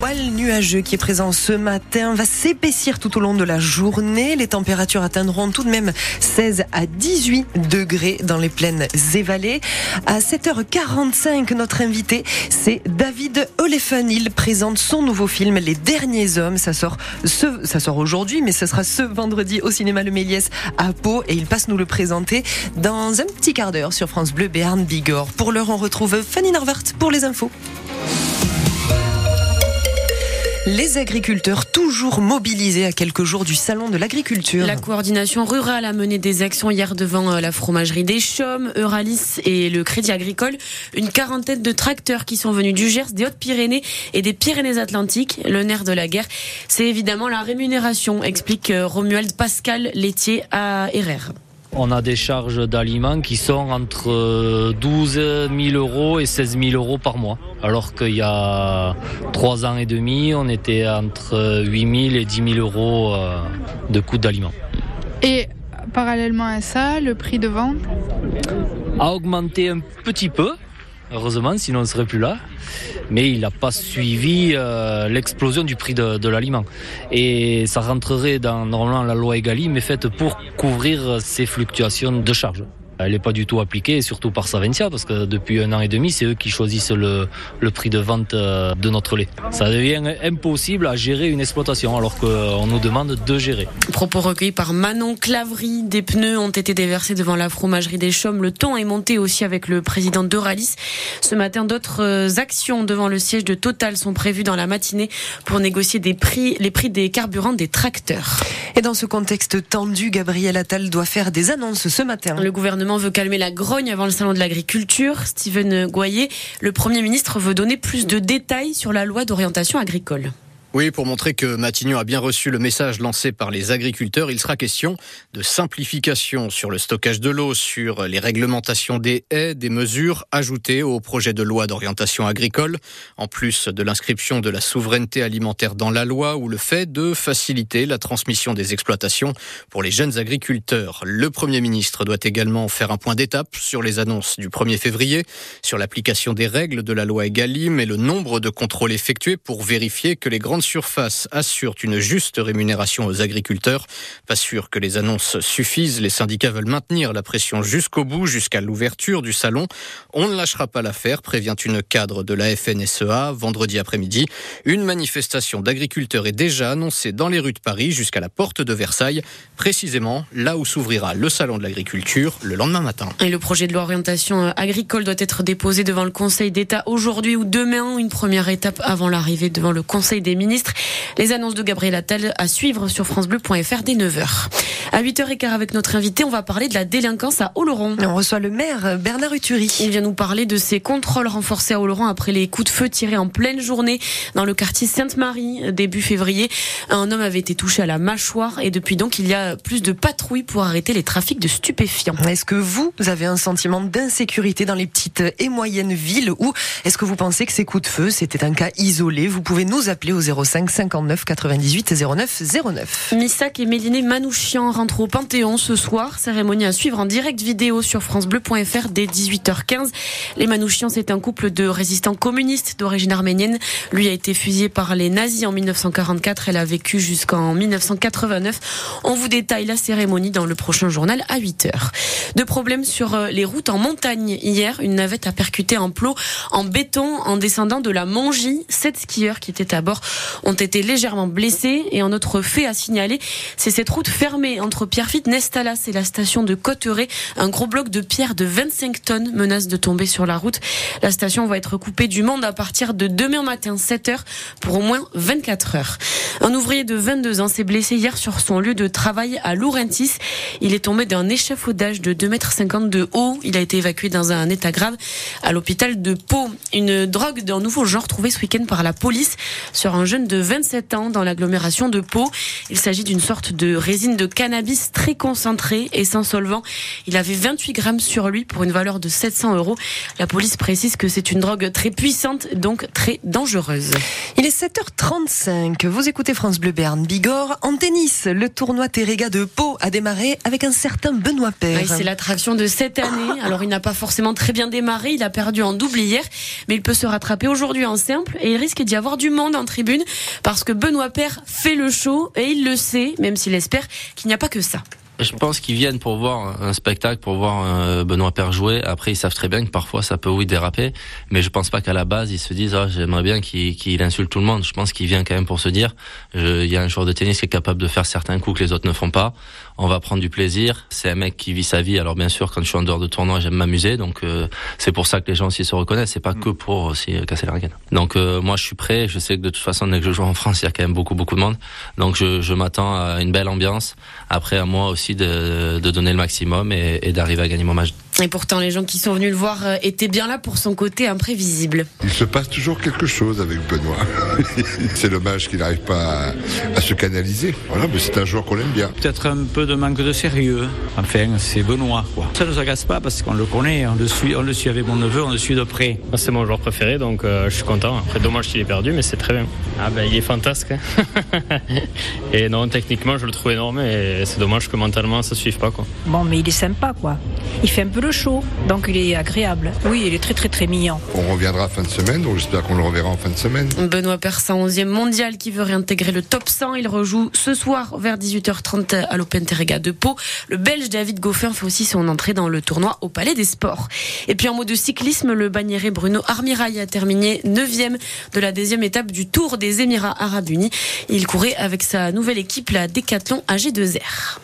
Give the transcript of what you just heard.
voile nuageux qui est présent ce matin va s'épaissir tout au long de la journée. Les températures atteindront tout de même 16 à 18 degrés dans les plaines et vallées. À 7h45, notre invité, c'est David Olefen. Il présente son nouveau film Les Derniers Hommes. Ça sort ce, ça sort aujourd'hui, mais ce sera ce vendredi au cinéma Le Méliès à Pau et il passe nous le présenter dans un petit quart d'heure sur France Bleu Béarn Bigorre. Pour l'heure, on retrouve Fanny Narvart pour les infos. Les agriculteurs toujours mobilisés à quelques jours du salon de l'agriculture. La coordination rurale a mené des actions hier devant euh, la fromagerie des Chaumes, Euralis et le Crédit Agricole. Une quarantaine de tracteurs qui sont venus du Gers, des Hautes-Pyrénées et des Pyrénées-Atlantiques. Le nerf de la guerre, c'est évidemment la rémunération, explique euh, Romuald Pascal, laitier à RR. On a des charges d'aliments qui sont entre 12 000 euros et 16 000 euros par mois. Alors qu'il y a trois ans et demi, on était entre 8 000 et 10 000 euros euh, de coûts d'aliments. Et parallèlement à ça, le prix de vente? A augmenté un petit peu, heureusement, sinon on ne serait plus là. Mais il n'a pas suivi euh, l'explosion du prix de, l'aliment. Et ça rentrerait dans normalement la loi Egalim, mais faite pour couvrir ces fluctuations de charges. Elle n'est pas du tout appliquée, surtout par Savencia, parce que depuis un an et demi, c'est eux qui choisissent le, le, prix de vente euh, de notre lait. Ça devient impossible à gérer une exploitation, alors qu'on nous demande de gérer. Propos recueillis par Manon Clavry. Des pneus ont été déversés devant la fromagerie des Chaumes. Le ton est monté aussi avec le président d'Euralis. Ce matin, d'autres euh, actions devant le siège de Total sont prévues dans la matinée pour négocier des prix, les prix des carburants des tracteurs. Et dans ce contexte tendu, Gabriel Attal doit faire des annonces ce matin. Le gouvernement veut calmer la grogne avant le salon de l'agriculture. Steven Goyer, le Premier ministre, veut donner plus de détails sur la loi d'orientation agricole. Oui, pour montrer que Matignon a bien reçu le message lancé par les agriculteurs, il sera question de simplification sur le stockage de l'eau, sur les réglementations des haies, des mesures ajoutées au projet de loi d'orientation agricole, en plus de l'inscription de la souveraineté alimentaire dans la loi ou le fait de faciliter la transmission des exploitations pour les jeunes agriculteurs. Le Premier ministre doit également faire un point d'étape sur les annonces du 1er février, sur l'application des règles de la loi Egalim et le nombre de contrôles effectués pour vérifier que les grandes surface assure une juste rémunération aux agriculteurs. Pas sûr que les annonces suffisent. Les syndicats veulent maintenir la pression jusqu'au bout, jusqu'à l'ouverture du salon. On ne lâchera pas l'affaire, prévient une cadre de la FNSEA. Vendredi après-midi, une manifestation d'agriculteurs est déjà annoncée dans les rues de Paris jusqu'à la porte de Versailles, précisément là où s'ouvrira le salon de l'agriculture le lendemain matin. Et le projet de loi orientation agricole doit être déposé devant le Conseil d'État aujourd'hui ou demain, une première étape avant l'arrivée devant le Conseil des ministres. Les annonces de Gabriel Attal à suivre sur francebleu.fr dès 9h. À 8h15 avec notre invité, on va parler de la délinquance à Oloron. On reçoit le maire Bernard Uturi. Il vient nous parler de ses contrôles renforcés à Oloron après les coups de feu tirés en pleine journée dans le quartier Sainte-Marie début février. Un homme avait été touché à la mâchoire et depuis donc il y a plus de patrouilles pour arrêter les trafics de stupéfiants. Est-ce que vous avez un sentiment d'insécurité dans les petites et moyennes villes ou est-ce que vous pensez que ces coups de feu c'était un cas isolé? Vous pouvez nous appeler au 05 59 98 09 09. Missak et Méliné Manouchian rentrent au Panthéon ce soir. Cérémonie à suivre en direct vidéo sur francebleu.fr dès 18h15. Les Manouchians, c'est un couple de résistants communistes d'origine arménienne. Lui a été fusillé par les nazis en 1944. Elle a vécu jusqu'en 1989. On vous détaille la cérémonie dans le prochain journal à 8h. De problèmes sur euh, les routes en montagne. Hier, une navette a percuté un plot en béton en descendant de la Mongie. Sept skieurs qui étaient à bord ont été légèrement blessés. Et un autre fait à signaler, c'est cette route fermée entre Pierrefitte, Nestalas et la station de Cotteret. Un gros bloc de pierre de 25 tonnes menace de tomber sur la route. La station va être coupée du monde à partir de demain matin 7 heures pour au moins 24 heures. Un ouvrier de 22 ans s'est blessé hier sur son lieu de travail à Laurentis. Il est tombé d'un échafaudage de 2,50 m de haut. Il a été évacué dans un état grave à l'hôpital de Pau. Une drogue d'un nouveau genre trouvée ce week-end par la police sur un jeune de 27 ans dans l'agglomération de Pau. Il s'agit d'une sorte de résine de cannabis très concentrée et sans solvant. Il avait 28 grammes sur lui pour une valeur de 700 euros. La police précise que c'est une drogue très puissante, donc très dangereuse. Il est 7h35. Vous écoutez France Bleu Berne Bigorre. En tennis, le tournoi Terrega de Pau a démarré avec un certain Benoît Père. c'est l'attraction de cette année. Alors il n'a pas forcément très bien démarré. Il a perdu en double hier, mais il peut se rattraper aujourd'hui en simple et il risque d'y avoir du monde en tribune parce que Benoît Père fait le show et il le sait, même s'il espère qu'il n'y a pas que ça. Je pense qu'ils viennent pour voir un spectacle, pour voir euh, Benoît Père jouer. Après, ils savent très bien que parfois ça peut oui déraper, mais je pense pas qu'à la base ils se disent oh, j'aimerais bien qu'il insulte tout le monde. Je pense qu'il vient quand même pour se dire il y a un joueur de tennis qui est capable de faire certains coups que les autres ne font pas. On va prendre du plaisir. C'est un mec qui vit sa vie. Alors bien sûr, quand je suis en dehors de tournoi, j'aime m'amuser, donc euh, c'est pour ça que les gens aussi se reconnaissent. C'est pas que pour aussi euh, casser la raquette. Donc moi, je suis prêt. Je sais que de toute façon, dès que je joue en France, il y a quand même beaucoup beaucoup de monde. Donc je, je m'attends à une belle ambiance. Après, à moi aussi de, de donner le maximum et, et d'arriver à gagner mon match. Et pourtant, les gens qui sont venus le voir euh, étaient bien là pour son côté imprévisible. Il se passe toujours quelque chose avec Benoît. c'est dommage qu'il n'arrive pas à, se canaliser. Voilà, mais c'est un joueur qu'on aime bien. Peut-être un peu de manque de sérieux. Enfin, c'est Benoît. Quoi. Ça ne nous agace pas parce qu'on le connaît, on le suit, on le suit avec mon neveu, on le suit de près. C'est mon joueur préféré, donc euh, je suis content. Après, dommage qu'il ait perdu, mais c'est très bien. Ah ben, il est fantastique. Hein. et non, techniquement, je le trouve énorme et c'est dommage que mentalement, ça ne suive pas. Quoi. Bon, mais il est sympa, quoi. Il fait un peu le chaud, donc il est agréable. Oui, il est très très très mignon. On reviendra fin de semaine, donc j'espère qu'on le reverra en fin de semaine. Benoît Persan, 11e mondial, qui veut réintégrer le top 100. Il rejoue ce soir vers 18h30 à l'Open Terrega de Pau. Le Belge David Goffin fait aussi son entrée dans le tournoi au Palais des Sports. Et puis en mode de cyclisme, le banniéré Bruno Armirail a terminé 9e de la deuxième étape du Tour des Émirats Arabes Unis. Il courait avec sa nouvelle équipe, la Décathlon AG2R.